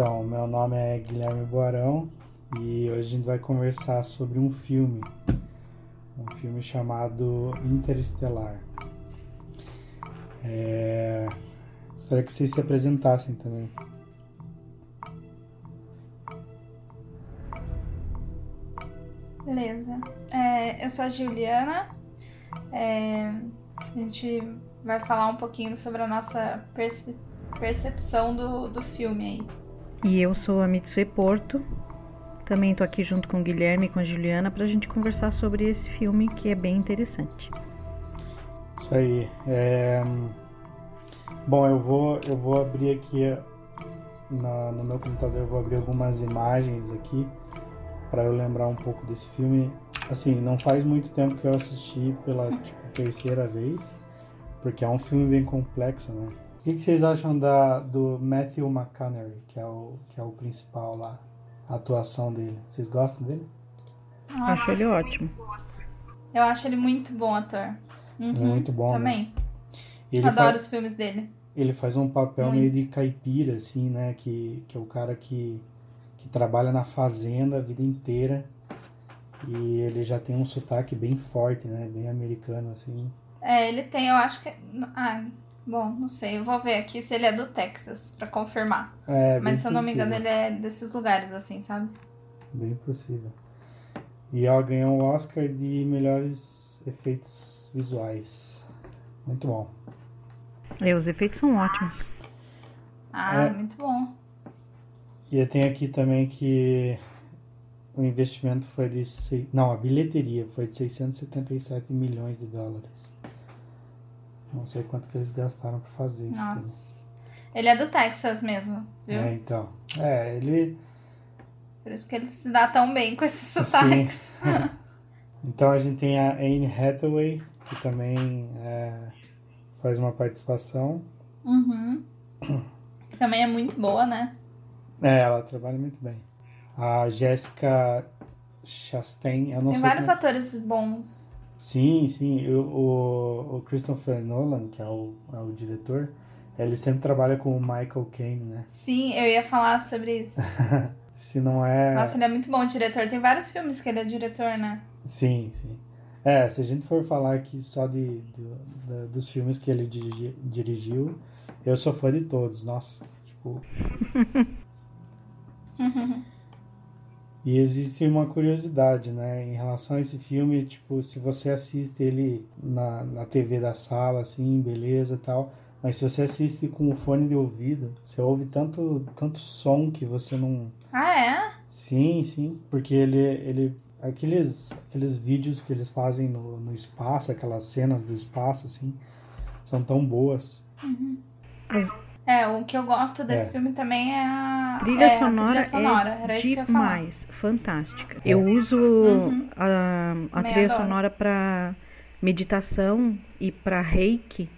Então, meu nome é Guilherme Boarão e hoje a gente vai conversar sobre um filme, um filme chamado Interestelar. É... Gostaria que vocês se apresentassem também. Beleza. É, eu sou a Juliana. É, a gente vai falar um pouquinho sobre a nossa perce percepção do, do filme aí. E eu sou a Mitsue Porto. Também estou aqui junto com o Guilherme e com a Juliana para a gente conversar sobre esse filme que é bem interessante. Isso aí. É... Bom, eu vou, eu vou abrir aqui na, no meu computador, eu vou abrir algumas imagens aqui para eu lembrar um pouco desse filme. Assim, não faz muito tempo que eu assisti pela tipo, terceira vez, porque é um filme bem complexo, né? O que, que vocês acham da, do Matthew McConaughey, que é, o, que é o principal lá, a atuação dele? Vocês gostam dele? Nossa. Acho ele ótimo. Eu acho ele muito bom ator. Uhum, muito bom. Né? Também. Né? Ele Adoro faz, os filmes dele. Ele faz um papel muito. meio de caipira, assim, né? Que, que é o cara que que trabalha na fazenda a vida inteira. E ele já tem um sotaque bem forte, né? Bem americano, assim. É, ele tem, eu acho que. Ah, bom, não sei. Eu vou ver aqui se ele é do Texas, para confirmar. É, Mas se eu não me engano, ele é desses lugares, assim, sabe? Bem possível. E ela ganhou o Oscar de melhores efeitos visuais. Muito bom. E os efeitos são ótimos. Ah, é, muito bom. E eu tenho aqui também que o investimento foi de. Não, a bilheteria foi de 677 milhões de dólares. Não sei quanto que eles gastaram para fazer isso. Nossa. Ele é do Texas mesmo, viu? É, então. É, ele. Por isso que ele se dá tão bem com esses sotaques. então a gente tem a Anne Hathaway, que também é, faz uma participação. Uhum. Também é muito boa, né? É, ela trabalha muito bem. A Jessica Chastain, eu não Tem sei vários como... atores bons. Sim, sim. O, o, o, Christopher Nolan, que é o, é o diretor, ele sempre trabalha com o Michael Caine, né? Sim, eu ia falar sobre isso. Se não é. Nossa, ele é muito bom diretor. Tem vários filmes que ele é diretor, né? Sim, sim. É, se a gente for falar aqui só de, de, de dos filmes que ele dirigi, dirigiu, eu sou fã de todos. Nossa, tipo. E existe uma curiosidade, né, em relação a esse filme, tipo, se você assiste ele na, na TV da sala, assim, beleza tal, mas se você assiste com o fone de ouvido, você ouve tanto, tanto som que você não... Ah, é? Sim, sim, porque ele, ele aqueles, aqueles vídeos que eles fazem no, no espaço, aquelas cenas do espaço, assim, são tão boas. Uhum. É, o que eu gosto desse é. filme também é a trilha é, sonora. A trilha sonora. É Era isso que eu ia demais, fantástica. É. Eu uso uhum. a, a trilha adoro. sonora para meditação e para reiki.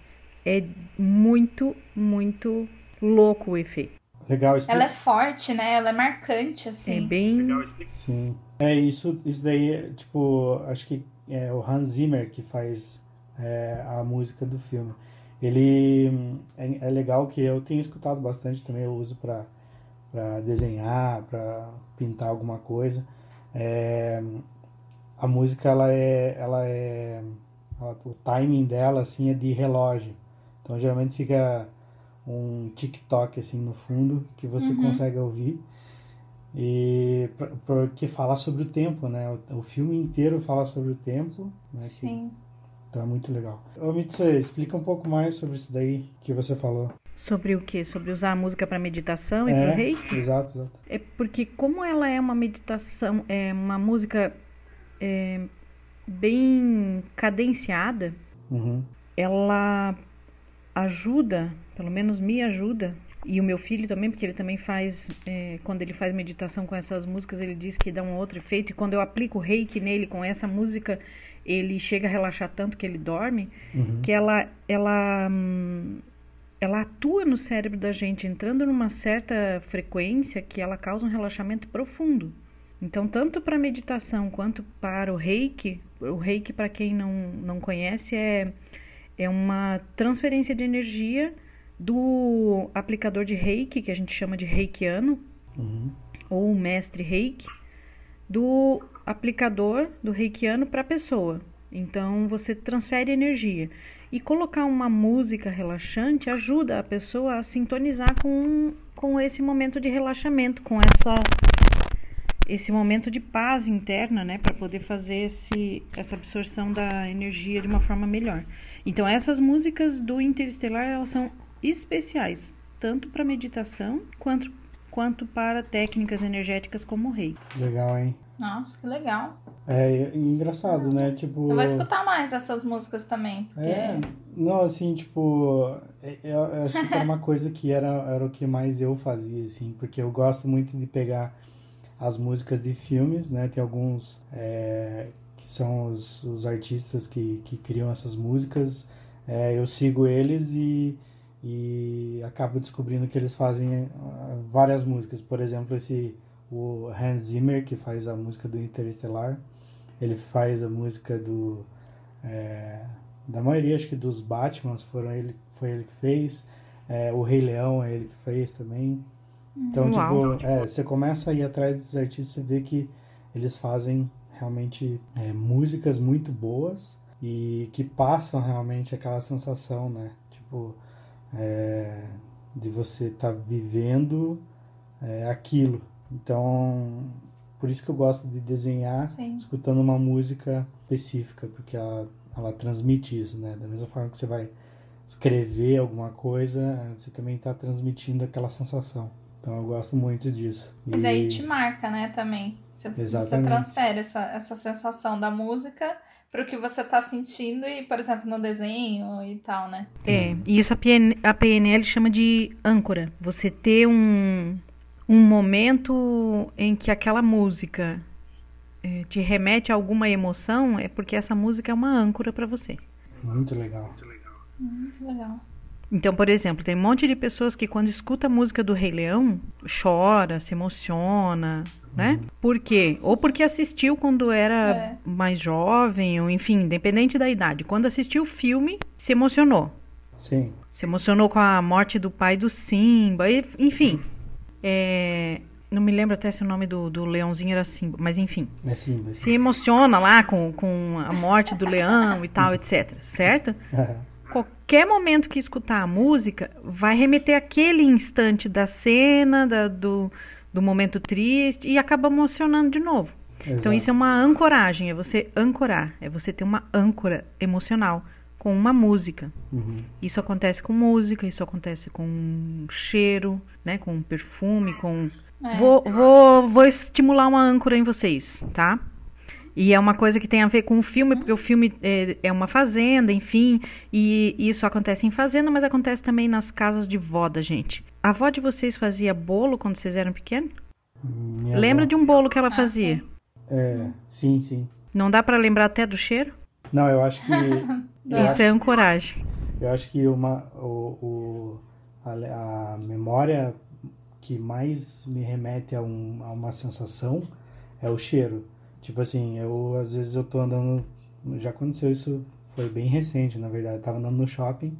É muito, muito louco o efeito. Legal. Isso Ela é forte, né? Ela é marcante, assim. É bem. Sim. É isso, isso daí, tipo, acho que é o Hans Zimmer que faz é, a música do filme. Ele é, é, legal que eu tenho escutado bastante também, eu uso para desenhar, para pintar alguma coisa. É, a música ela é, ela é ela, o timing dela assim é de relógio. Então geralmente fica um TikTok assim no fundo que você uhum. consegue ouvir e porque fala sobre o tempo, né? O, o filme inteiro fala sobre o tempo, né? Sim. É muito legal. Ô Mitsue, explica um pouco mais sobre isso daí que você falou. Sobre o que? Sobre usar a música para meditação e é, para reiki? Exato, exato. É porque como ela é uma meditação, é uma música é, bem cadenciada, uhum. ela ajuda, pelo menos me ajuda, e o meu filho também, porque ele também faz, é, quando ele faz meditação com essas músicas, ele diz que dá um outro efeito, e quando eu aplico reiki nele com essa música, ele chega a relaxar tanto que ele dorme, uhum. que ela, ela, hum, ela atua no cérebro da gente, entrando numa certa frequência que ela causa um relaxamento profundo. Então, tanto para meditação quanto para o reiki, o reiki, para quem não, não conhece, é, é uma transferência de energia do aplicador de reiki, que a gente chama de reikiano, Uhum. ou mestre reiki do aplicador do reikiano para a pessoa. Então você transfere energia. E colocar uma música relaxante ajuda a pessoa a sintonizar com, com esse momento de relaxamento, com essa esse momento de paz interna, né, para poder fazer esse, essa absorção da energia de uma forma melhor. Então essas músicas do Interestelar elas são especiais, tanto para meditação quanto quanto para técnicas energéticas como o rei. Legal, hein? Nossa, que legal. É engraçado, né? Tipo. Eu vou escutar mais essas músicas também. Porque... É, não, assim, tipo, é, eu, eu acho que era uma coisa que era, era o que mais eu fazia, assim, porque eu gosto muito de pegar as músicas de filmes, né? Tem alguns é, que são os, os artistas que, que criam essas músicas, é, eu sigo eles e, e acabo descobrindo que eles fazem uh, várias músicas. Por exemplo, esse o Hans Zimmer, que faz a música do Interestelar, ele faz a música do. É, da maioria, acho que dos Batmans foram ele, foi ele que fez. É, o Rei Leão é ele que fez também. Então, Uau. tipo, é, você começa a ir atrás desses artistas e vê que eles fazem realmente é, músicas muito boas e que passam realmente aquela sensação, né? Tipo, é, de você estar tá vivendo é, aquilo. Então, por isso que eu gosto de desenhar Sim. escutando uma música específica, porque ela, ela transmite isso, né? Da mesma forma que você vai escrever alguma coisa, você também está transmitindo aquela sensação. Então eu gosto muito disso. E daí te marca, né, também. Você, você transfere essa, essa sensação da música pro que você tá sentindo e, por exemplo, no desenho e tal, né? É, e isso a, PN, a PNL chama de âncora. Você ter um, um momento em que aquela música é, te remete a alguma emoção, é porque essa música é uma âncora para você. Muito legal. Que legal. Então, por exemplo, tem um monte de pessoas que quando escuta a música do Rei Leão, chora, se emociona, né? Por quê? Ou porque assistiu quando era É. mais jovem, ou enfim, independente da idade. Quando assistiu o filme, se emocionou. Sim. Se emocionou com a morte do pai do Simba, e- enfim. É, não me lembro até se o nome do, do leãozinho era Simba, mas enfim. É sim, é sim. Se emociona lá com, com a morte do leão e tal, etc. Certo? qualquer momento que escutar a música vai remeter aquele instante da cena, da- do, do momento triste e acaba emocionando de novo. Então isso é uma ancoragem, é você ancorar, é você ter uma âncora emocional com uma música. Uhum. Isso acontece com música, isso acontece com cheiro, né, com perfume, com É. Vou, vou, vou estimular uma âncora em vocês, tá? E é uma coisa que tem a ver com o filme, porque o filme é, é uma fazenda, enfim, e isso acontece em fazenda, mas acontece também nas casas de vó da gente. A avó de vocês fazia bolo quando vocês eram pequenos? Minha Lembra avó- de um bolo que ela Ah, fazia? sim. É, sim, sim. Não dá pra lembrar até do cheiro? Não, eu acho que. eu, Isso é ancoragem. eu acho que uma, o, o- a, a memória que mais me remete a, um- a uma sensação é o cheiro. Tipo assim, eu às vezes eu tô andando. Já aconteceu isso, foi bem recente, na verdade. Eu tava andando no shopping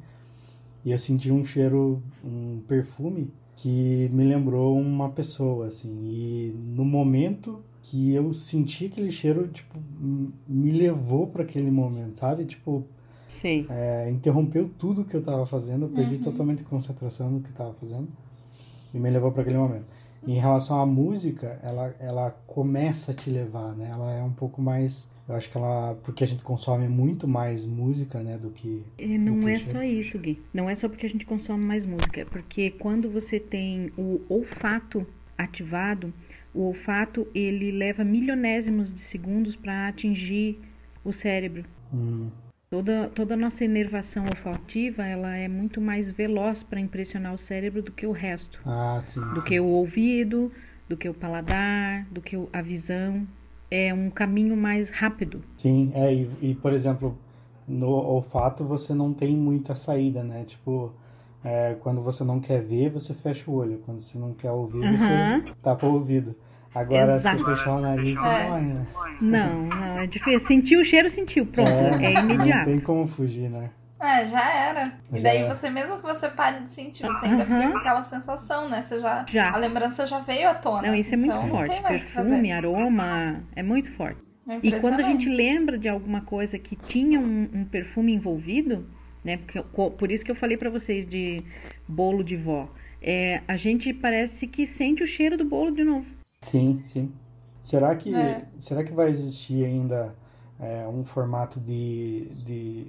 e eu senti um cheiro, um perfume que me lembrou uma pessoa, assim. E no momento que eu senti aquele cheiro, tipo, me levou para aquele momento, sabe? Tipo, Sei. é, interrompeu tudo que eu tava fazendo, eu perdi Uhum. totalmente concentração no que eu tava fazendo e me levou para aquele momento. Em relação à música, ela, ela começa a te levar, né? Ela é um pouco mais, eu acho que ela, porque a gente consome muito mais música, né, do que E não que é só isso, Gui. Não é só porque a gente consome mais música. É porque quando você tem o olfato ativado, o olfato ele leva milionésimos de segundos para atingir o cérebro. Hum, Toda, toda a nossa inervação olfativa ela é muito mais veloz para impressionar o cérebro do que o resto. ah, sim. Do sim. que o ouvido, do que o paladar, do que a visão. É um caminho mais rápido. Sim, é, e, e, por exemplo, no olfato você não tem muita saída, né? Tipo, é, quando você não quer ver, você fecha o olho. Quando você não quer ouvir, Aham. você tapa o ouvido. Agora, Exato. se fechar o nariz, você É. morre, né? Não, não, é difícil. Sentiu o cheiro, sentiu. Pronto, é, imediato. Não tem como fugir, né? É, já era. E Já daí era. você, mesmo que você pare de sentir, você ainda fica Aham. com aquela sensação, né? Você já, Já. A lembrança já veio à tona. Não, isso é muito então, Não forte. tem mais o que Perfume, fazer. aroma, é muito forte. É E quando a gente lembra de alguma coisa que tinha um, um perfume envolvido, né? Porque, por isso que eu falei pra vocês de bolo de vó. É, a gente parece que sente o cheiro do bolo de novo. Sim, sim. Será que, É. será que vai existir ainda é, um formato de, de,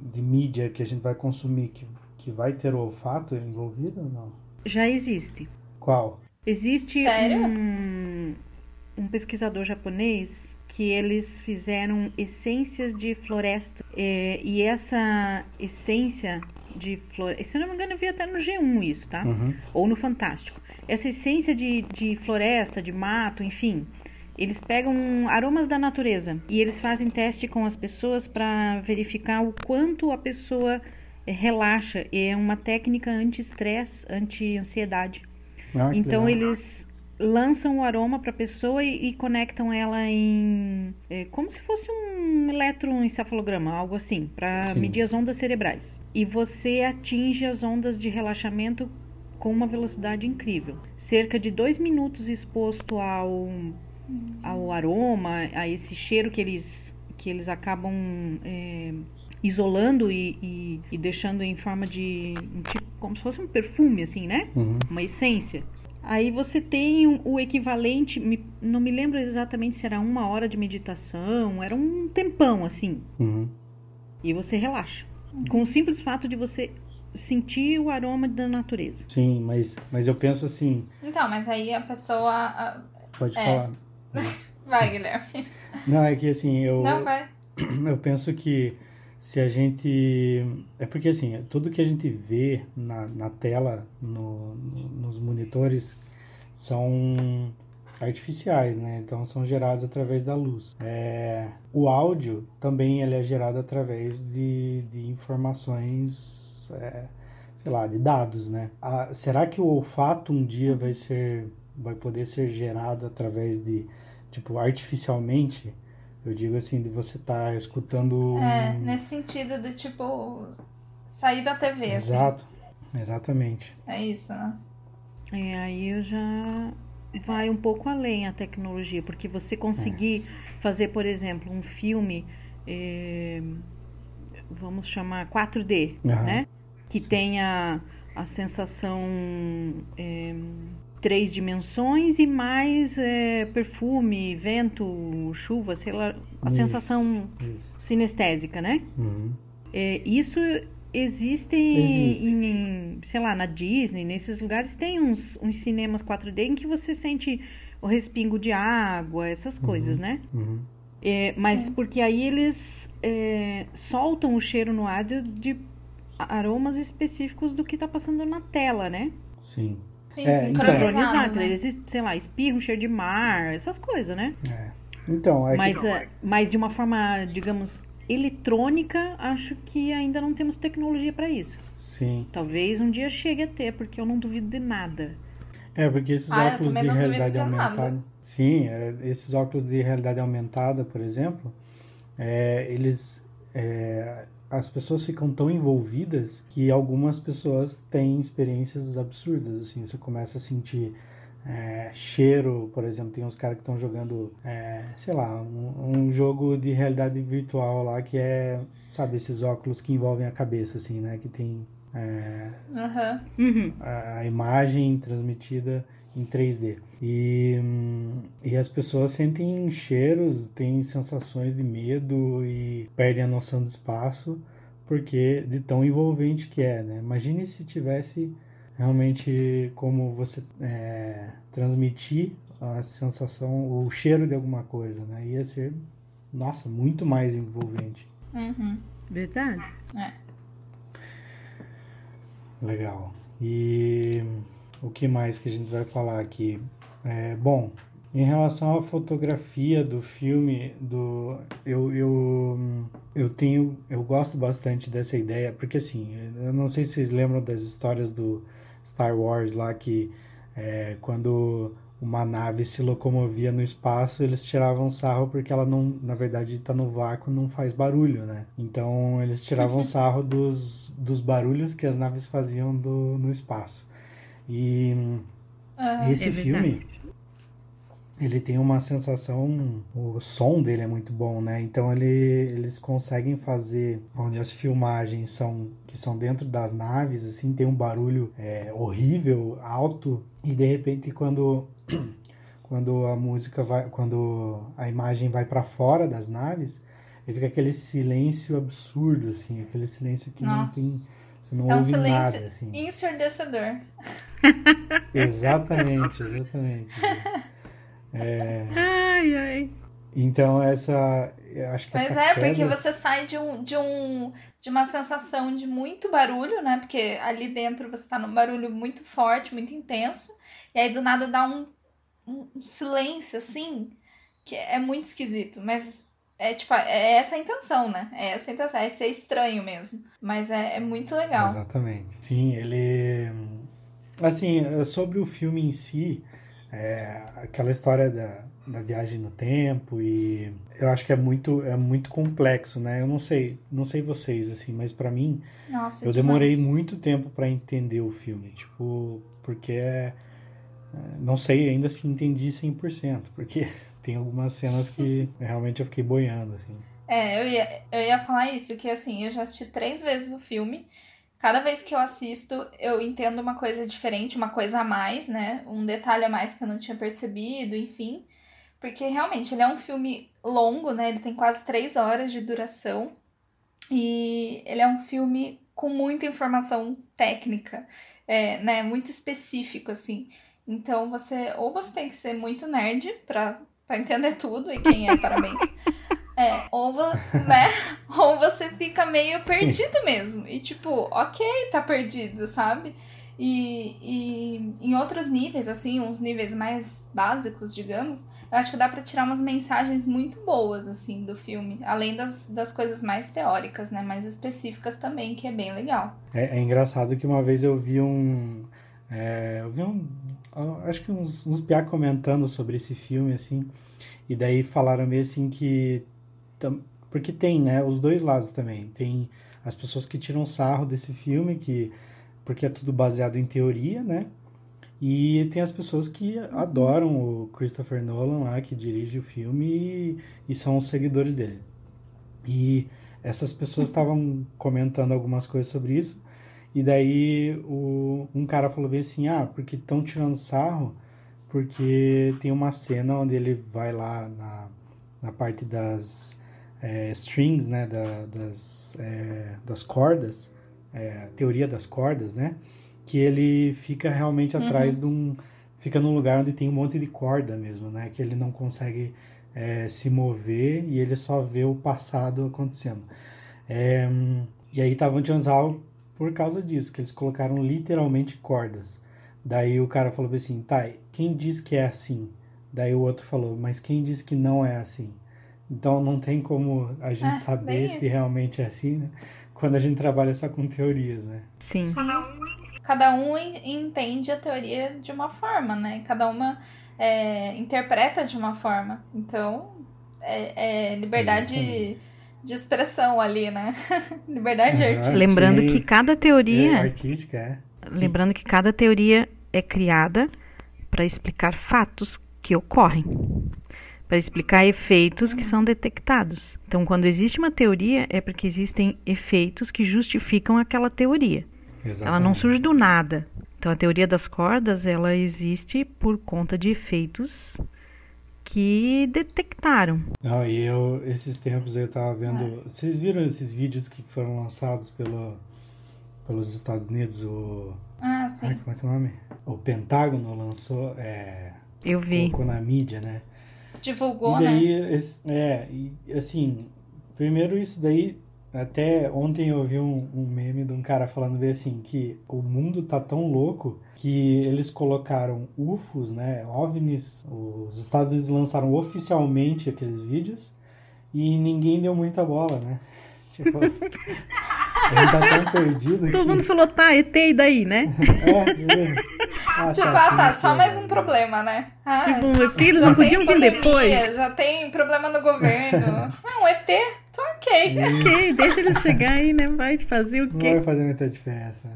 de mídia que a gente vai consumir que, que vai ter o olfato envolvido ou não? Já existe. Qual? Existe Sério? um, um pesquisador japonês que eles fizeram essências de floresta. É, e essa essência de floresta. Se não me engano, eu vi até no G1 isso, tá? Uhum. ou no Fantástico. Essa essência de, de floresta, de mato, enfim, eles pegam aromas da natureza e eles fazem teste com as pessoas para verificar o quanto a pessoa eh, relaxa. E é uma técnica anti-estresse, anti-ansiedade. Ah, Então legal. eles lançam o aroma para a pessoa e, e conectam ela em é, como se fosse um eletroencefalograma, algo assim, para medir as ondas cerebrais. E você atinge as ondas de relaxamento com uma velocidade incrível. Cerca de dois minutos exposto ao, ao aroma, a esse cheiro que eles, que eles acabam é, isolando e, e, e deixando em forma de um tipo, como se fosse um perfume, assim, né? Uhum. uma essência. Aí você tem o equivalente, não me lembro exatamente se era uma hora de meditação, era um tempão assim, Uhum. e você relaxa. Com o simples fato de você sentir o aroma da natureza. Sim, mas, mas eu penso assim, Então, mas aí a pessoa. a- pode É. falar. Vai, Guilherme. Não, é que assim, eu, Não, vai. eu penso que se a gente. É porque assim, tudo que a gente vê na, na tela, no- no- nos monitores, são artificiais, né? Então são gerados através da luz. É, o áudio também ele é gerado através de, de informações, é, sei lá, de dados, né? Ah, será que o olfato um dia vai ser, vai poder ser gerado através de, tipo, artificialmente? Eu digo assim, de você estar escutando. É, um- nesse sentido de tipo. Sair da TV, assim. Exato, exatamente. É isso, né? É, aí eu já vai um pouco além a tecnologia, porque você conseguir fazer, por exemplo, um filme, é, vamos chamar 4D, Aham. né? Que tenha a sensação é, três dimensões e mais é, perfume, vento, chuva, sei lá, a Isso, sensação isso. sinestésica, né? Uhum. É, isso existe, Existe. em, sei lá, na Disney, nesses lugares tem uns, uns cinemas 4D em que você sente o respingo de água, essas coisas, né? Uhum. É, mas Sim. porque aí eles é, soltam o cheiro no ar de, de aromas específicos do que tá passando na tela, né? Sim. Sim, É, então- sincronizado, né? Eles, sei lá, espirram cheiro de mar, essas coisas, né? É. Então, é Mas, que. é, mas de uma forma, digamos, eletrônica, acho que ainda não temos tecnologia para isso. Sim. Talvez um dia chegue a ter, porque eu não duvido de nada. É, porque esses Ah, óculos de realidade de nada. aumentada. Sim, é, esses óculos de realidade aumentada, por exemplo, é, eles. é, as pessoas ficam tão envolvidas que algumas pessoas têm experiências absurdas. Assim, você começa a sentir é, cheiro, por exemplo, tem uns caras que estão jogando, é, sei lá, um, um jogo de realidade virtual lá que é, sabe, esses óculos que envolvem a cabeça, assim, né? Que tem é. Uhum. a imagem transmitida em 3D. E, e as pessoas sentem cheiros, têm sensações de medo e perdem a noção do espaço porque de tão envolvente que é, né? Imagine se tivesse realmente como você é, transmitir a sensação, o cheiro de alguma coisa, né? Ia ser, nossa, muito mais envolvente. Uhum. Verdade. É. Legal. E o que mais que a gente vai falar aqui? É, bom, em relação à fotografia do filme, do eu, eu, eu tenho eu gosto bastante dessa ideia, porque assim, eu não sei se vocês lembram das histórias do Star Wars lá que é, quando uma nave se locomovia no espaço, eles tiravam sarro porque ela não, na verdade, está no vácuo, não faz barulho, né? Então eles tiravam sarro dos, dos barulhos que as naves faziam do, no espaço. E Ah, esse É filme, ele tem uma sensação, o som dele é muito bom, né? Então ele, eles conseguem fazer onde as filmagens são que são dentro das naves, assim, tem um barulho é, horrível, alto e de repente quando quando a música vai, quando a imagem vai para fora das naves, aí fica aquele silêncio absurdo, assim, aquele silêncio que não Nossa. tem, você não É um ouve silêncio nada, assim. ensurdecedor. Exatamente, exatamente. É, Ai, ai. então essa, acho que Mas essa é, queda, porque você sai de um, de um de uma sensação de muito barulho, né? Porque ali dentro você tá num barulho muito forte, muito intenso, e aí do nada dá um um silêncio assim, que é muito esquisito, mas é tipo, é essa a intenção, né? É essa a intenção, é ser estranho mesmo, mas é, é muito legal. Exatamente. Sim, ele. Assim, sobre o filme em si, é, aquela história da, da viagem no tempo e eu acho que é muito, é muito complexo, né? Eu não sei, não sei vocês, assim, mas pra mim, Nossa, eu demais. demorei muito tempo pra entender o filme, tipo, porque é, é, não sei ainda se entendi 100%, porque tem algumas cenas que realmente eu fiquei boiando, assim. É, eu ia, eu ia falar isso, que assim, eu já assisti três vezes o filme. Cada vez que eu assisto, eu entendo uma coisa diferente, uma coisa a mais, né? Um detalhe a mais que eu não tinha percebido, enfim. Porque realmente ele é um filme longo, né? Ele tem quase três horas de duração. E ele é um filme com muita informação técnica, é, né? Muito específico, assim. Então você, ou você tem que ser muito nerd pra, pra entender tudo, e quem é, parabéns. É, ou, né? ou você fica meio perdido mesmo. E tipo, ok, tá perdido, sabe? E, e em outros níveis, assim, uns níveis mais básicos, digamos, eu acho que dá pra tirar umas mensagens muito boas, assim, do filme. Além das, das coisas mais teóricas, né? Mais específicas também, que é bem legal. É, é engraçado que uma vez eu vi um. é, eu vi um. Eu Acho que uns, uns piá comentando sobre esse filme, assim. E daí falaram meio assim que. Porque tem, né? Os dois lados também. Tem as pessoas que tiram sarro desse filme, que. Porque é tudo baseado em teoria, né? E tem as pessoas que adoram o Christopher Nolan lá, que dirige o filme e, e são os seguidores dele. E essas pessoas estavam comentando algumas coisas sobre isso. E daí o, um cara falou bem assim, ah, porque estão tirando sarro, porque tem uma cena onde ele vai lá na, na parte das é, strings, né, da- das, é, das cordas, é, teoria das cordas, né, que ele fica realmente atrás de um, fica num lugar onde tem um monte de corda mesmo, né, que ele não consegue se mover e ele só vê o passado acontecendo. E aí estavam tirando sarro por causa disso, que eles colocaram literalmente cordas. Daí o cara falou assim, tá, quem diz que é assim? Daí o outro falou, mas quem diz que não é assim? Então não tem como a gente É, saber se isso. realmente é assim, né? Quando a gente trabalha só com teorias, né? Sim. Cada um en- entende a teoria de uma forma, né? Cada uma é, interpreta de uma forma. Então, é, é liberdade Exatamente. De expressão ali, né? liberdade Aham. artística. Lembrando sim. que cada É teoria, artística, é. lembrando que cada teoria é criada para explicar fatos que ocorrem, para explicar efeitos que são detectados. Então, quando existe uma teoria, é porque existem efeitos que justificam aquela teoria. Ela não Exatamente. surge do nada. Então, a teoria das cordas, ela existe por conta de efeitos que detectaram. Não, e eu, esses tempos eu tava vendo. Vocês viram esses vídeos que foram lançados pelo, pelos Estados Unidos? O. Ah, Ai, sim. como é que é o nome? O Pentágono lançou. É, Eu vi. colocou na mídia, né? Divulgou, e né? daí, esse- é, e, assim, primeiro isso daí, até ontem eu vi um, um meme de um cara falando bem assim, que o mundo tá tão louco que eles colocaram UFOs, né, OVNIs, os Estados Unidos lançaram oficialmente aqueles vídeos e ninguém deu muita bola, né? Tipo, gente tá tão perdido Todo mundo que... falou, tá, ET e daí, né? É, beleza. Ah, tipo, tá, ah tá, só sim. mais um problema, né? Ah, Tipo, eles já não podiam vir depois. Já tem problema no governo. ah, um ET? Ok. Ok, deixa eles chegar aí, né? Vai fazer o Não quê? vai fazer muita diferença.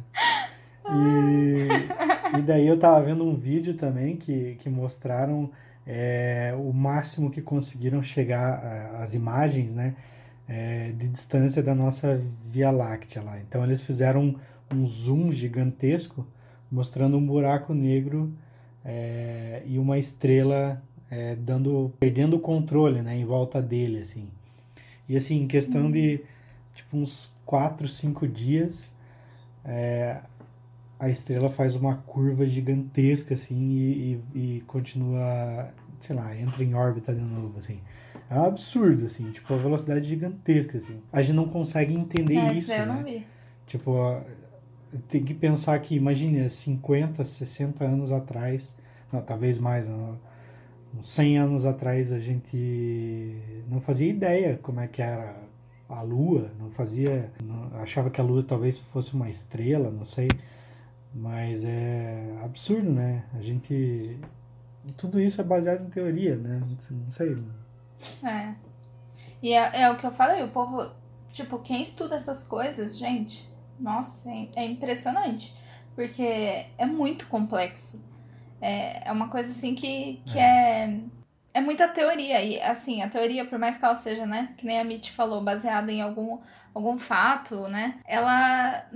E, e daí eu tava vendo um vídeo também que, que mostraram é, o máximo que conseguiram chegar a- as imagens, né? é, de distância da nossa Via Láctea lá. Então eles fizeram um, um zoom gigantesco mostrando um buraco negro é, e uma estrela é, dando perdendo o controle, né, em volta dele, assim. E assim, em questão de tipo uns 4, 5 dias, é, a estrela faz uma curva gigantesca assim e, e- e continua, sei lá, entra em órbita de novo, assim. É um absurdo, assim, tipo, a velocidade gigantesca, assim. A gente não consegue entender É, isso, eu né? não vi. Tipo, tem que pensar que, imagine, 50, 60 anos atrás, não, talvez mais, não, uns 100 anos atrás a gente não fazia ideia como é que era a Lua, não fazia, não- achava que a Lua talvez fosse uma estrela, não sei, mas é absurdo, né? A gente, tudo isso é baseado em teoria, né? Não sei. É. E é, é o que eu falei, o povo, tipo, quem estuda essas coisas, gente, nossa, é, é impressionante. Porque é muito complexo. É, é uma coisa assim que, que é. é. muita teoria. E assim, a teoria, por mais que ela seja, né, que nem a Mitch falou, baseada em algum, algum fato, né? Ela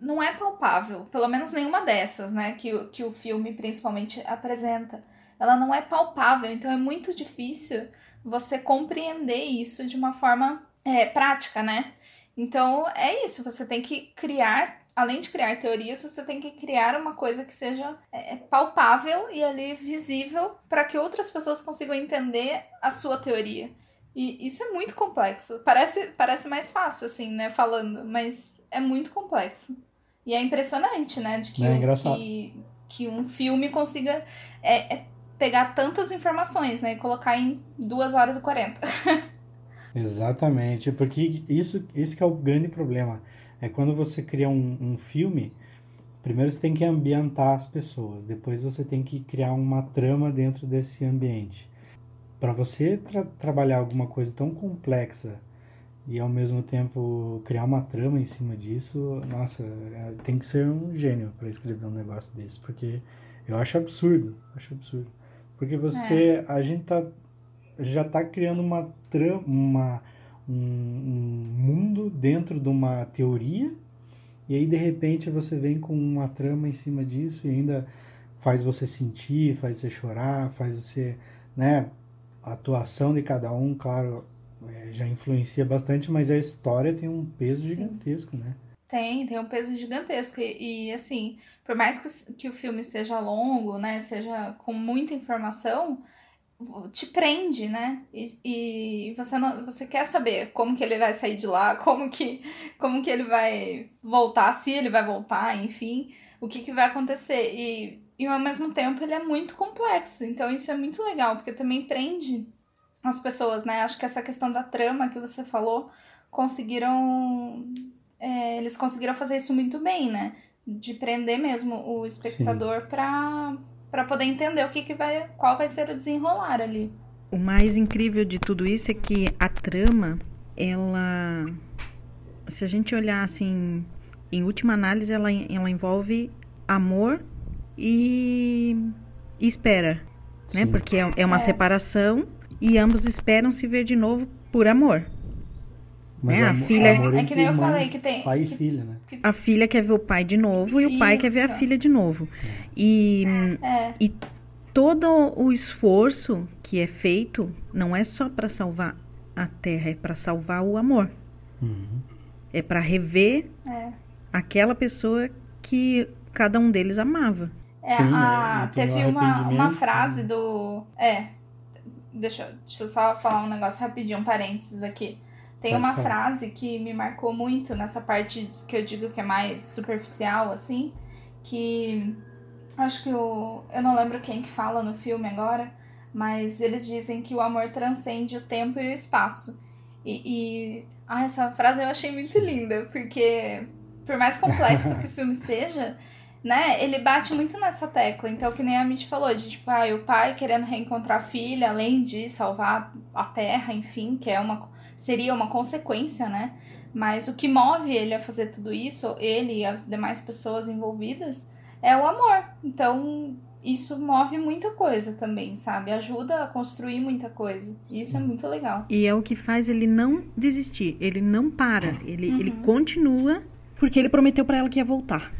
não é palpável. Pelo menos nenhuma dessas, né? Que, o- que o filme principalmente apresenta. Ela não é palpável, então é muito difícil você compreender isso de uma forma é, prática, né? Então é isso, você tem que criar, além de criar teorias, você tem que criar uma coisa que seja é, palpável e ali visível para que outras pessoas consigam entender a sua teoria. E isso é muito complexo. Parece, parece mais fácil, assim, né, falando, mas é muito complexo. E é impressionante, né, de que, É o- engraçado. que, que um filme consiga é, é pegar tantas informações, né, e colocar em 2 horas e 40. Exatamente, porque isso, esse que é o grande problema. É quando você cria um, um filme, primeiro você tem que ambientar as pessoas, depois você tem que criar uma trama dentro desse ambiente. Para você tra- trabalhar alguma coisa tão complexa e ao mesmo tempo criar uma trama em cima disso, nossa, é- tem que ser um gênio para escrever um negócio desse, porque eu acho absurdo, acho absurdo. Porque você, a gente tá já está criando uma, tra- uma um, um mundo dentro de uma teoria e aí de repente você vem com uma trama em cima disso e ainda faz você sentir, faz você chorar, faz você, né, a atuação de cada um, claro, é, já influencia bastante, mas a história tem um peso Sim. gigantesco, né? Tem, tem um peso gigantesco. E, e, assim, por mais que, o- que o filme seja longo, né? Seja com muita informação, te prende, né? E, e você não, você quer saber como que ele vai sair de lá, como que, como que ele vai voltar, se ele vai voltar, enfim, o que, que vai acontecer. E, e ao mesmo tempo ele é muito complexo. Então isso é muito legal, porque também prende as pessoas, né? Acho que essa questão da trama que você falou conseguiram é, eles conseguiram fazer isso muito bem, né? De prender mesmo o espectador pra para poder entender o que, que vai, qual vai ser o desenrolar ali. O mais incrível de tudo isso é que a trama, ela. Se a gente olhar assim, em última análise, ela, ela envolve amor e, e espera, né? Sim. Porque é, é uma É. separação e ambos esperam se ver de novo por amor. Mas É, a filha- amor É que nem eu mãe, falei que tem- pai e que- filha, né? A filha quer ver o pai de novo e o pai quer ver a Isso. filha de novo. E É, todo o esforço que é feito não é só para salvar a terra, é para salvar o amor. Uhum. É para rever é. aquela pessoa que cada um deles amava. É, Sim, a- é, e teve uma, uma frase né? do. É. Deixa, eu- deixa eu só falar um negócio rapidinho, um parênteses aqui. Tem Pode uma falar. frase que me marcou muito nessa parte que eu digo que é mais superficial, assim, que acho que o. Eu não lembro quem que fala no filme agora, mas eles dizem que o amor transcende o tempo e o espaço. E. e ah, essa frase eu achei muito linda, porque por mais complexo que o filme seja, né, ele bate muito nessa tecla. Então, que nem a Mitch falou, de tipo, ah, o pai querendo reencontrar a filha, além de salvar a terra, enfim, que é uma seria uma consequência, né? Mas o que move ele a fazer tudo isso, ele e as demais pessoas envolvidas, é o amor. Então, isso move muita coisa também, sabe? Ajuda a construir muita coisa. Isso é muito legal. E é o que faz ele não desistir. Ele não para. Ele, uhum. ele continua porque ele prometeu para ela que ia voltar.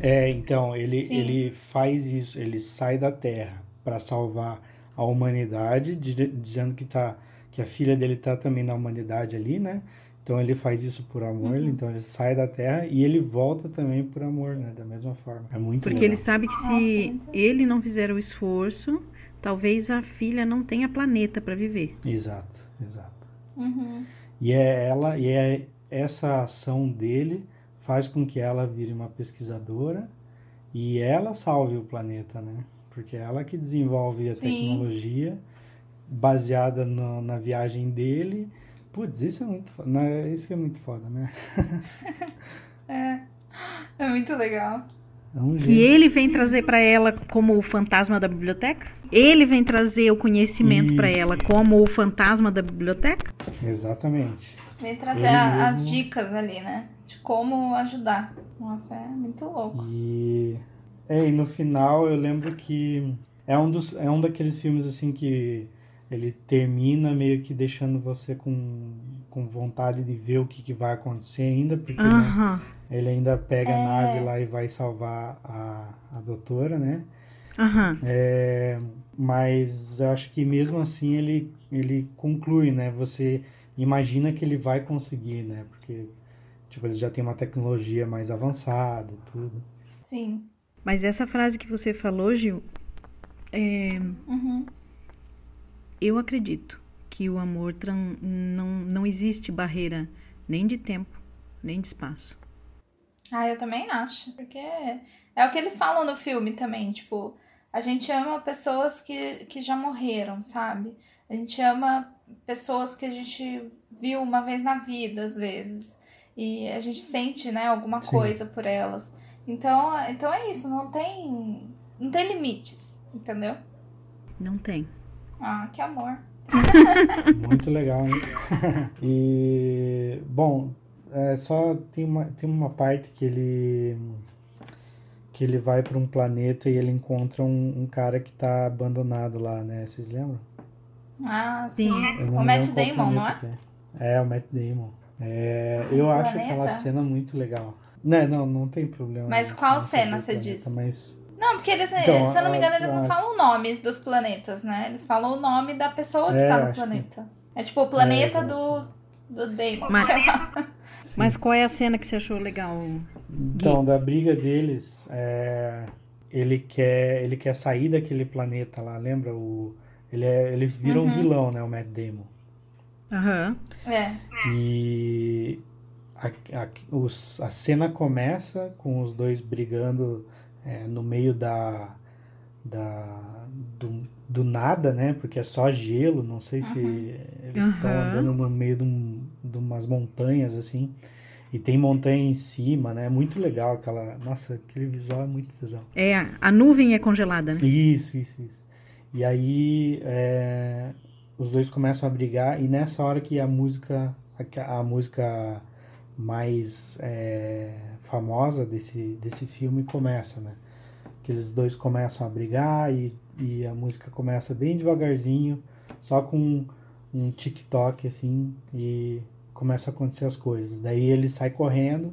É, então, ele, ele faz isso. Ele sai da Terra para salvar a humanidade, dizendo que, tá, que a filha dele tá também na humanidade ali, né? Então ele faz isso por amor, uhum. então ele sai da terra e ele volta também por amor, né? Da mesma forma. É muito Porque legal. ele sabe que se Nossa, ele não fizer o esforço, talvez a filha não tenha planeta para viver. Exato, exato. Uhum. E é ela, e é essa ação dele faz com que ela vire uma pesquisadora e ela salve o planeta, né? Porque é ela que desenvolve a Sim. tecnologia baseada no, na viagem dele Putz, isso é muito foda. Não, é, isso é muito foda, né? é. É muito legal. É um e ele vem trazer para ela como o fantasma da biblioteca? Ele vem trazer o conhecimento para ela como o fantasma da biblioteca? Exatamente. Vem trazer a, as dicas ali, né? De como ajudar. Nossa, é muito louco. E, é, e no final eu lembro que é um, dos, é um daqueles filmes assim que ele termina meio que deixando você com, com vontade de ver o que, que vai acontecer ainda, porque né, ele ainda pega é... a nave lá e vai salvar a, a doutora, né? Uhum. É, mas eu acho que mesmo assim ele, ele conclui, né? Você imagina que ele vai conseguir, né? Porque tipo, ele já tem uma tecnologia mais avançada e tudo. Sim. Mas essa frase que você falou, Gil, é... Uhum eu acredito que o amor não, não existe barreira nem de tempo, nem de espaço. Ah, eu também acho. Porque é o que eles falam no filme também. Tipo, a gente ama pessoas que, que já morreram, sabe? A gente ama pessoas que a gente viu uma vez na vida, às vezes. E a gente sente, né, alguma Sim. coisa por elas. Então, então é isso, não tem. Não tem limites, entendeu? Não tem. Ah, que amor. Muito legal, hein? e, bom, é, só tem uma, tem uma parte que ele que ele vai para um planeta e ele encontra um, um, cara que tá abandonado lá, né? Vocês lembram? Ah, sim. O Matt Damon, não é? é? É, o Matt Damon. É, eu acho planeta? aquela cena muito legal. Não, não, não tem problema. Mas qual cena você diz? Mas não, porque eles, então, se eu não me engano, eles não falam nomes dos planetas, né? Eles falam o nome da pessoa que é, tá no planeta. Que... É tipo o planeta é, do, do Damon, mas, sei lá. Mas qual é a cena que você achou legal? Então, da briga deles, é, ele, quer, ele quer sair daquele planeta lá, lembra? O, ele, é, ele vira uhum. um vilão, né? O Matt Damon. Aham. Uhum. É. E a, a, os, a cena começa com os dois brigando é, no meio da, da do, do, nada, né? Porque é só gelo, não sei se eles estão uhum. andando no meio de, um, de, umas montanhas assim. E tem montanha em cima, né? Muito legal aquela. Nossa, aquele visual é muito tesão. É, a nuvem é congelada, né? Isso, isso, isso. E aí é, os dois começam a brigar e nessa hora que a música, a, a música mais é, famosa desse, desse filme começa, né? Que eles dois começam a brigar e, e a música começa bem devagarzinho, só com um TikTok assim, e começa a acontecer as coisas. Daí ele sai correndo,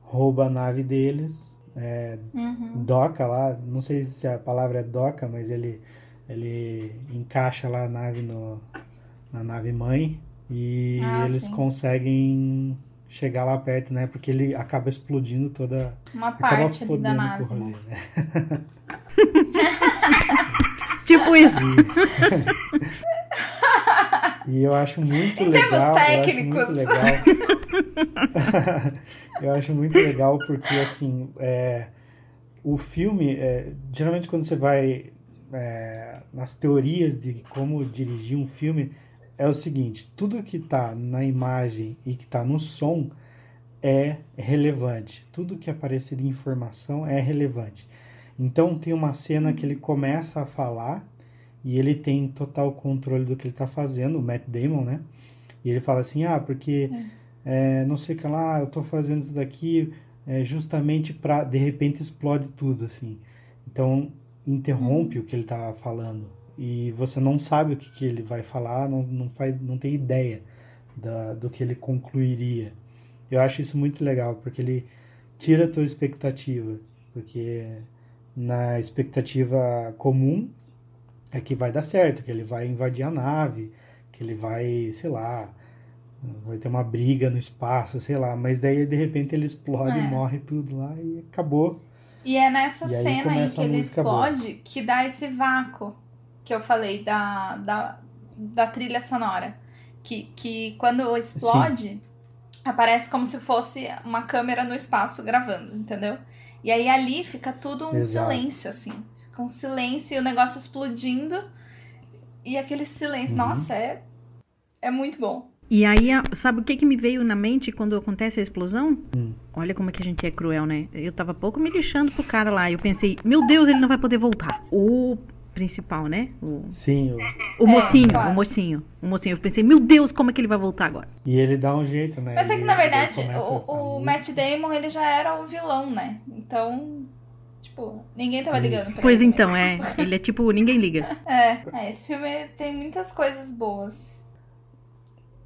rouba a nave deles, é, uhum. doca lá, não sei se a palavra é doca, mas ele, ele encaixa lá a nave no, na nave mãe e ah, eles sim. conseguem chegar lá perto, né? Porque ele acaba explodindo toda. Uma parte ali da nave. Rolê, né? tipo isso. E, e, eu acho muito em legal. Termos técnicos. Eu acho muito legal. eu acho muito legal porque assim, é, o filme, é, geralmente quando você vai é, nas teorias de como dirigir um filme é o seguinte: tudo que está na imagem e que está no som é relevante. Tudo que aparecer de informação é relevante. Então tem uma cena que ele começa a falar e ele tem total controle do que ele está fazendo, o Matt Damon, né? E ele fala assim, ah, porque é. É, não sei o que lá, eu estou fazendo isso daqui é, justamente para de repente explode tudo, assim. Então interrompe o que ele está falando e você não sabe o que, que ele vai falar, não, não, faz, não tem ideia da, do que ele concluiria. Eu acho isso muito legal, porque ele tira a tua expectativa, porque na expectativa comum é que vai dar certo, que ele vai invadir a nave, que ele vai, sei lá, vai ter uma briga no espaço, sei lá, mas daí de repente ele explode, é. morre tudo lá e acabou. E é nessa e cena aí, aí que ele explode boa. que dá esse vácuo que eu falei da, da, da trilha sonora. Que, que quando explode, Sim. aparece como se fosse uma câmera no espaço gravando, entendeu? E aí ali fica tudo um Exato. silêncio, assim. Fica um silêncio e o negócio explodindo. E aquele silêncio, uhum. nossa, é, é muito bom. E aí, sabe o que, que me veio na mente quando acontece a explosão? Hum. Olha como é que a gente é cruel, né? Eu tava pouco me lixando pro cara lá. Eu pensei, meu Deus, ele não vai poder voltar. O principal, né? O, Sim. O, o mocinho, é, claro. o mocinho. O mocinho. Eu pensei, meu Deus, como é que ele vai voltar agora? E ele dá um jeito, né? Mas é que, na verdade, o, o Matt Damon, ele já era o vilão, né? Então, tipo, ninguém tava ligando pra pois ele. Pois então, é. Ele é tipo, ninguém liga. é, é, esse filme tem muitas coisas boas.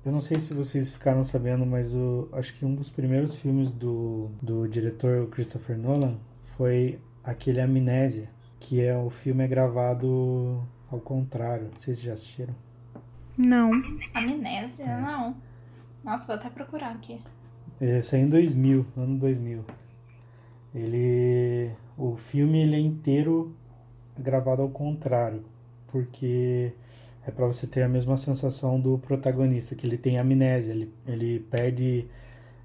Eu não sei se vocês ficaram sabendo, mas o, acho que um dos primeiros filmes do, do diretor Christopher Nolan foi aquele Amnésia que é o filme é gravado ao contrário. Não sei se já assistiram. Não. Amnésia? É. Não. Nossa, vou até procurar aqui. Ele saiu em 2000, ano 2000. Ele... O filme ele é inteiro gravado ao contrário, porque é para você ter a mesma sensação do protagonista, que ele tem amnésia, ele, ele perde,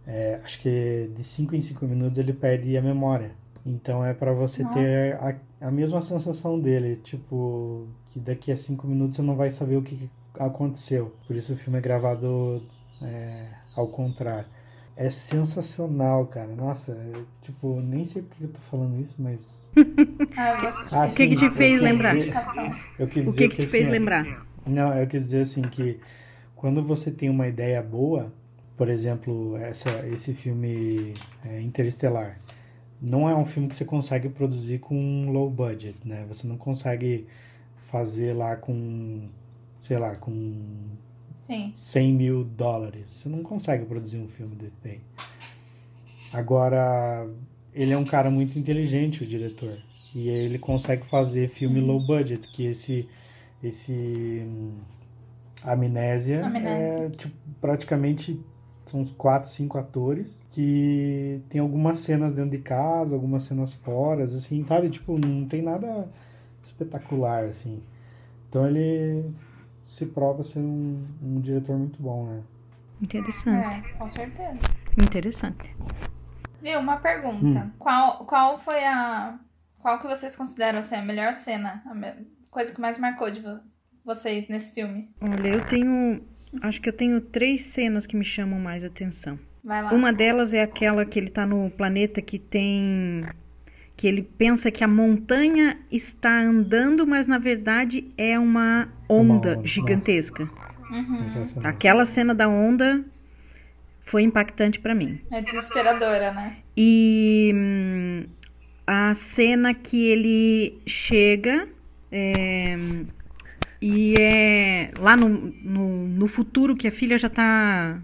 é, acho que de 5 em 5 minutos ele perde a memória. Então é para você Nossa. ter a, a mesma sensação dele, tipo, que daqui a cinco minutos você não vai saber o que aconteceu. Por isso o filme é gravado é, ao contrário. É sensacional, cara. Nossa, é, tipo, nem sei porque eu tô falando isso, mas. ah, ah, o que, que te fez lembrar? Dizer, eu quis o dizer que, que, que te fez assim, lembrar? Não, eu quis dizer assim que quando você tem uma ideia boa, por exemplo, essa, esse filme é, Interestelar, não é um filme que você consegue produzir com low budget, né? Você não consegue fazer lá com, sei lá, com Sim. 100 mil dólares. Você não consegue produzir um filme desse daí. Agora, ele é um cara muito inteligente, o diretor. E ele consegue fazer filme low budget, que esse esse hum, Amnésia, Amnésia. é tipo, praticamente são uns quatro, cinco atores que tem algumas cenas dentro de casa, algumas cenas fora, assim, sabe? Tipo, não tem nada espetacular, assim. Então ele se prova ser um, um diretor muito bom, né? Interessante. É, com certeza. Interessante. Viu, uma pergunta. Hum. Qual, qual foi a. Qual que vocês consideram assim, a melhor cena? A me... coisa que mais marcou de vocês nesse filme? Olha, eu tenho Acho que eu tenho três cenas que me chamam mais atenção. Vai lá. Uma delas é aquela que ele tá no planeta que tem. que ele pensa que a montanha está andando, mas na verdade é uma onda, uma onda. gigantesca. Uhum. Aquela cena da onda foi impactante para mim. É desesperadora, né? E hum, a cena que ele chega. É, e é lá no, no, no futuro que a filha já tá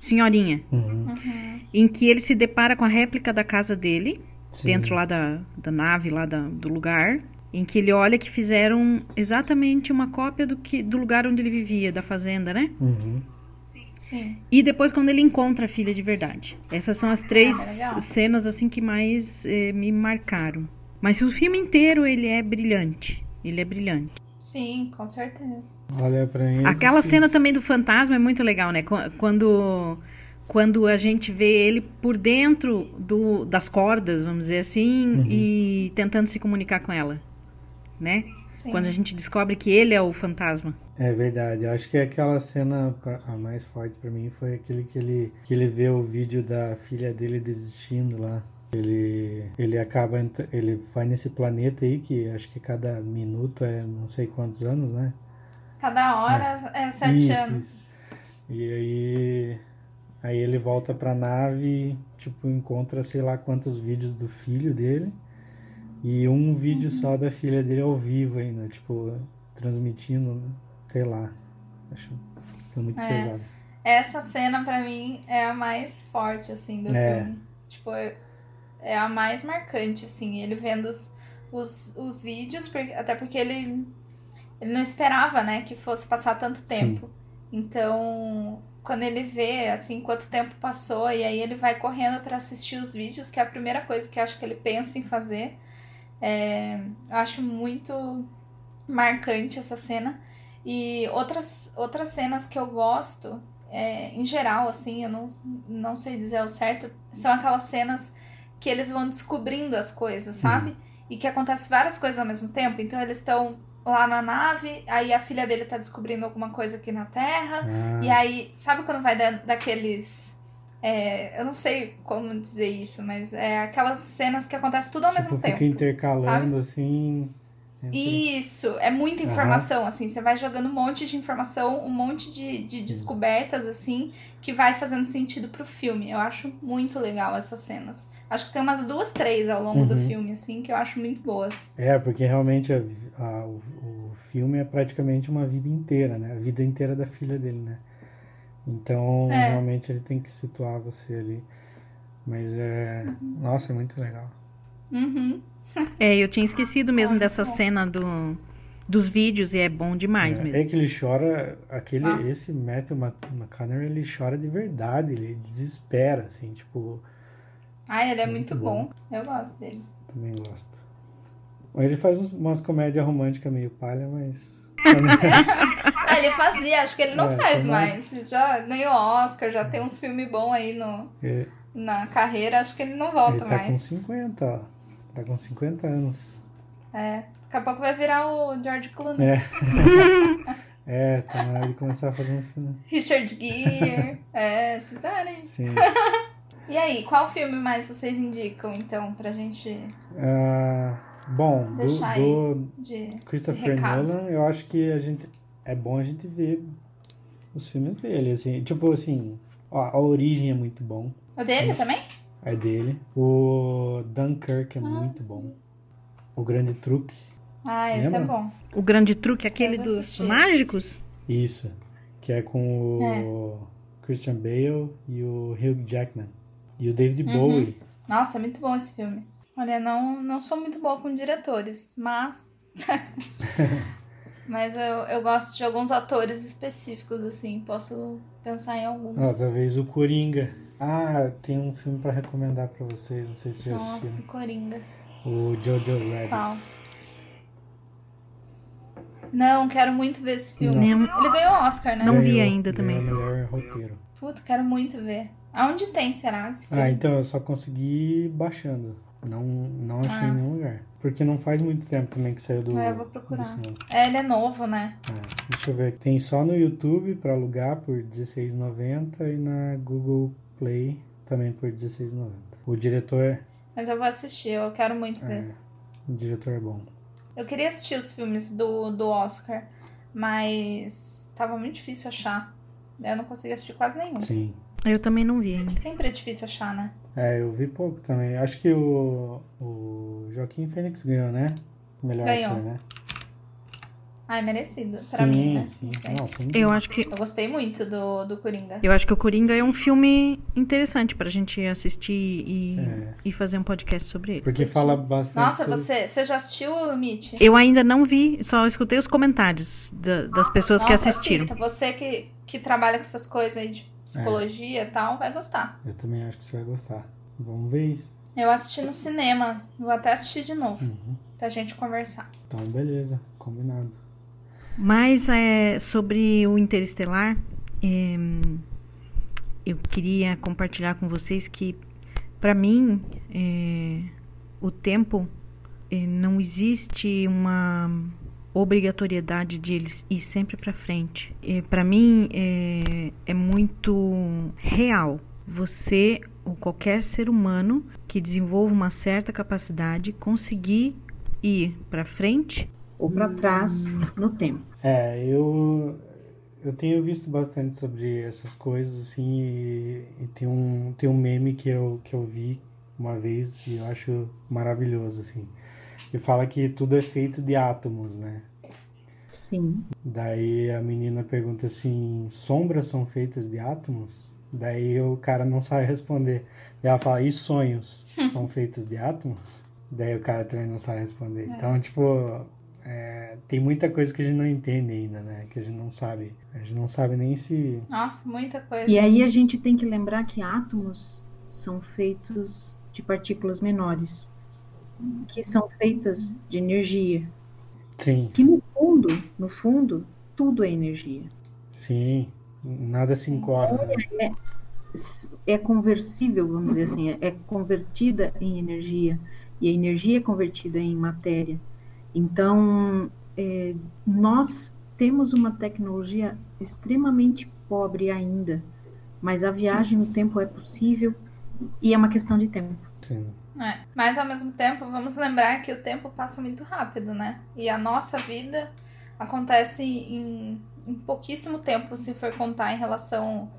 senhorinha. Uhum. Uhum. Em que ele se depara com a réplica da casa dele, Sim. dentro lá da, da nave, lá da, do lugar. Em que ele olha que fizeram exatamente uma cópia do, que, do lugar onde ele vivia, da fazenda, né? Uhum. Sim. E depois quando ele encontra a filha de verdade. Essas são as três ah, cenas assim que mais eh, me marcaram. Mas o filme inteiro ele é brilhante. Ele é brilhante. Sim, com certeza. Olha pra mim. Aquela cena também do fantasma é muito legal, né? Quando quando a gente vê ele por dentro do, das cordas, vamos dizer assim, uhum. e tentando se comunicar com ela. né? Sim. Quando a gente descobre que ele é o fantasma. É verdade. Eu acho que aquela cena a mais forte pra mim foi aquele que ele, que ele vê o vídeo da filha dele desistindo lá. Ele, ele acaba, ele vai nesse planeta aí que acho que cada minuto é não sei quantos anos, né? Cada hora é, sete Isso, anos. isso. E aí, aí ele volta pra nave, e, tipo, encontra sei lá quantos vídeos do filho dele e um vídeo Uhum. só da filha dele ao vivo ainda, tipo, transmitindo, sei lá. Acho foi muito É. pesado. Essa cena, pra mim, é a mais forte, assim, do É. filme. Tipo, é, é a mais marcante, assim. Ele vendo os, os, os vídeos, até porque ele, ele não esperava, né, que fosse passar tanto tempo. Então, quando ele vê, assim, quanto tempo passou, e aí ele vai correndo pra assistir os vídeos, que é a primeira coisa que acho que ele pensa em fazer. É, eu acho muito marcante essa cena. E outras, outras cenas que eu gosto, é, em geral, assim, eu não, não sei dizer ao certo, são aquelas cenas que eles vão descobrindo as coisas, sabe? E que acontece várias coisas ao mesmo tempo. Então eles estão lá na nave, aí a filha dele tá descobrindo alguma coisa aqui na Terra. Ah, E aí, sabe quando vai dando daqueles. é, eu não sei como dizer isso, mas é aquelas cenas que acontecem tudo ao tipo, mesmo fica tempo. intercalando assim. Isso, é muita informação, assim, você vai jogando um monte de informação, um monte de, de descobertas, assim, que vai fazendo sentido pro filme. Eu acho muito legal essas cenas. Acho que tem umas duas, três ao longo do Uhum. filme, assim, que eu acho muito boas. É, porque realmente a- a- o, o filme é praticamente uma vida inteira, né? A vida inteira da filha dele, né? Então, É. realmente ele tem que situar você ali. Mas é. Nossa, é muito legal. Uhum. É, eu tinha esquecido mesmo dessa cena do, dos vídeos e é bom demais é, mesmo. é que ele chora, aquele, Nossa. esse Matthew Mc- McConaughey, ele chora de verdade, ele desespera, assim, tipo, Ai, ele é Muito muito, bom. bom. Eu gosto dele. também gosto. Ele faz umas comédias românticas meio palha, mas. Ah, ele fazia, acho que ele não É, faz também. mais. Ele já ganhou Oscar, já tem uns filmes bons aí no, ele, na carreira, acho que ele não ele volta tá com mais. 50, ó. Tá com 50 anos. É. Daqui a pouco vai virar o George Clooney. É. É, tá na hora de começar a fazer uns filmes. Richard Gere. é, esses daí. Sim. E aí, qual filme mais vocês indicam, então, pra gente Ah, bom, do, Deixar do de, Christopher de? Nolan, eu acho que a gente é bom a gente ver os filmes dele, assim, tipo assim, ó, a origem é muito bom, O dele também? É dele. O Dunkirk é Ah, muito bom. O Grande Truque, Ah, esse Lembra? é bom. O grande truque, aquele vou dos mágicos? isso, que é com o Christian Bale e o Hugh Jackman e o David Uhum. Bowie. Nossa, é muito bom esse filme. Olha, não, não sou muito boa com diretores, mas. mas eu, eu gosto de alguns atores específicos, assim. Posso pensar em algum. Ó, talvez o Coringa. Ah, tem um filme pra recomendar pra vocês, não sei se já Nossa, assistiram. Coringa. O Jojo Rabbit. Qual? Não, quero muito ver esse filme. Nossa. Ele ganhou Oscar, né? Não vi Ganhou- ainda ganhou também. melhor roteiro. Puta, quero muito ver. Aonde tem, será, esse filme? Ah, então eu só consegui baixando. Não, não achei Ah. em nenhum lugar. Porque não faz muito tempo também que saiu do. É, eu vou procurar. do cinema. É, ele é novo, né? É, deixa eu ver. Tem só no YouTube pra alugar por R$16,90 e na Google Play também por R$16,90. O diretor Mas eu vou assistir, eu quero muito é, ver. o diretor é bom. Eu queria assistir os filmes do, do Oscar, mas tava muito difícil achar. Eu não consegui assistir quase nenhum. Sim. Eu também não vi ainda. Sempre é difícil achar, né? É, eu vi pouco também. Acho que o, o Joaquim Fênix ganhou, né? Melhor Ganhou. ator, né? Ai, merecido. Pra sim, mim, né? sim. Não sem Eu acho que Eu gostei muito do, do Coringa. eu acho que o Coringa é um filme interessante pra gente assistir e, É. e fazer um podcast sobre ele. Porque fala bastante. Nossa, sobre- você, você já assistiu, Mitch? Eu ainda não vi, só escutei os comentários da- das pessoas que Nossa, assistiram. assista. Você que, que trabalha com essas coisas aí de psicologia e tal, vai gostar. Eu também acho que você vai gostar. Vamos ver isso. Eu assisti no cinema. Vou até assistir de novo. Uhum. Pra gente conversar. Então, beleza. Combinado. Mas é, sobre o Interestelar, é, eu queria compartilhar com vocês que, para mim, é, o tempo eh, não existe uma obrigatoriedade de eles ir sempre para frente. Para mim é, é muito real. Você ou qualquer ser humano que desenvolva uma certa capacidade conseguir ir para frente ou para trás no tempo. É, eu eu tenho visto bastante sobre essas coisas assim e, e, tem um tem um meme que eu que eu vi uma vez e eu acho maravilhoso assim. E fala que tudo é feito de átomos, né? Sim. Daí a menina pergunta assim: sombras são feitas de átomos? Daí o cara não sabe responder. Daí ela fala: e sonhos são feitos de átomos? Daí o cara também não sabe responder. É. Então, tipo, é, tem muita coisa que a gente não entende ainda, né? Que a gente não sabe. A gente não sabe nem se. Nossa, muita coisa. E aí a gente tem que lembrar que átomos são feitos de partículas menores que são feitas de energia. Sim. Que no fundo, no fundo, tudo é energia. Sim, nada se encosta. É, é, é conversível, vamos dizer assim, é, é convertida em energia e a energia é convertida em matéria. Então, é, nós temos uma tecnologia extremamente pobre ainda, mas a viagem no tempo é possível e é uma questão de tempo. Sim. É. Mas ao mesmo tempo, vamos lembrar que o tempo passa muito rápido, né? E a nossa vida acontece em, em pouquíssimo tempo, se for contar em relação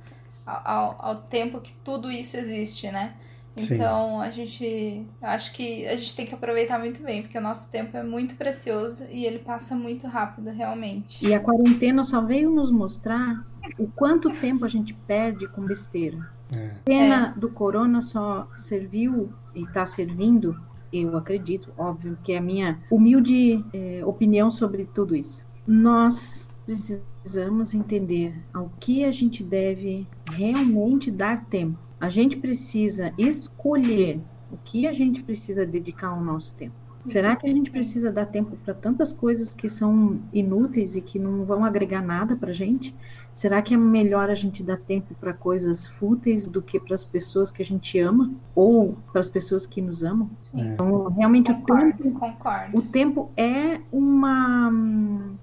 ao, ao tempo que tudo isso existe, né? Então Sim. a gente acho que a gente tem que aproveitar muito bem, porque o nosso tempo é muito precioso e ele passa muito rápido, realmente. E a quarentena só veio nos mostrar o quanto tempo a gente perde com besteira. É. A pena é. do corona só serviu e está servindo, eu acredito, óbvio, que é a minha humilde é, opinião sobre tudo isso. Nós precisamos entender ao que a gente deve realmente dar tempo. A gente precisa escolher o que a gente precisa dedicar ao nosso tempo. Será que a gente precisa dar tempo para tantas coisas que são inúteis e que não vão agregar nada para a gente? Será que é melhor a gente dar tempo para coisas fúteis do que para as pessoas que a gente ama ou para as pessoas que nos amam? Sim. Então, realmente concordo, o tempo, concordo. o tempo é uma hum,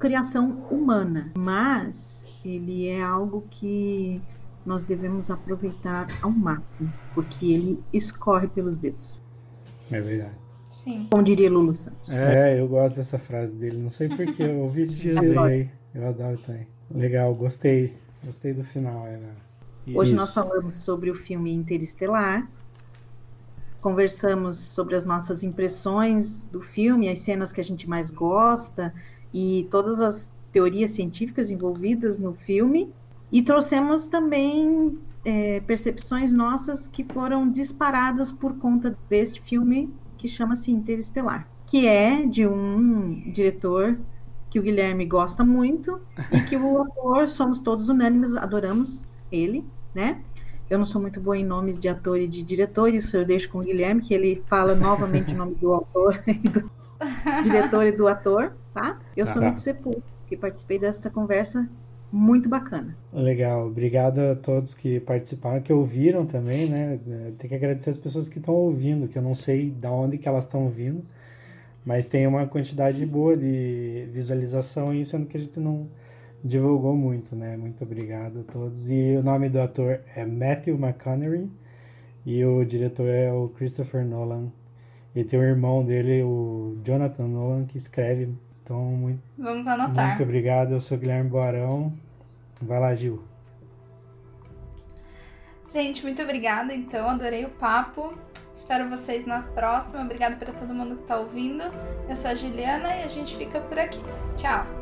criação humana, mas ele é algo que nós devemos aproveitar ao máximo, porque ele escorre pelos dedos. É verdade. Sim. Como diria Lulu Santos. É, eu gosto dessa frase dele. Não sei porquê, eu ouvi esses dias aí. Eu adoro também. Legal, gostei. Gostei do final. Né? Hoje nós falamos sobre o filme Interestelar. Conversamos sobre as nossas impressões do filme, as cenas que a gente mais gosta e todas as teorias científicas envolvidas no filme. E trouxemos também é, percepções nossas que foram disparadas por conta deste filme que chama-se Interestelar, que é de um diretor que o Guilherme gosta muito e que o ator somos todos unânimes, adoramos ele, né? Eu não sou muito boa em nomes de ator e de diretor, isso eu deixo com o Guilherme, que ele fala novamente o nome do autor e do diretor e do ator, tá? Eu sou muito sepulcro, que participei dessa conversa muito bacana. Legal, obrigado a todos que participaram, que ouviram também, né? Tem que agradecer as pessoas que estão ouvindo, que eu não sei de onde que elas estão ouvindo, mas tem uma quantidade boa de visualização aí, sendo que a gente não divulgou muito, né? Muito obrigado a todos. E o nome do ator é Matthew McConaughey e o diretor é o Christopher Nolan. E tem o irmão dele, o Jonathan Nolan, que escreve então, muito, Vamos anotar. Muito obrigado. Eu sou Guilherme Boarão. Vai lá, Gil. Gente, muito obrigada. Então, adorei o papo. Espero vocês na próxima. Obrigada para todo mundo que está ouvindo. Eu sou a Juliana e a gente fica por aqui. Tchau!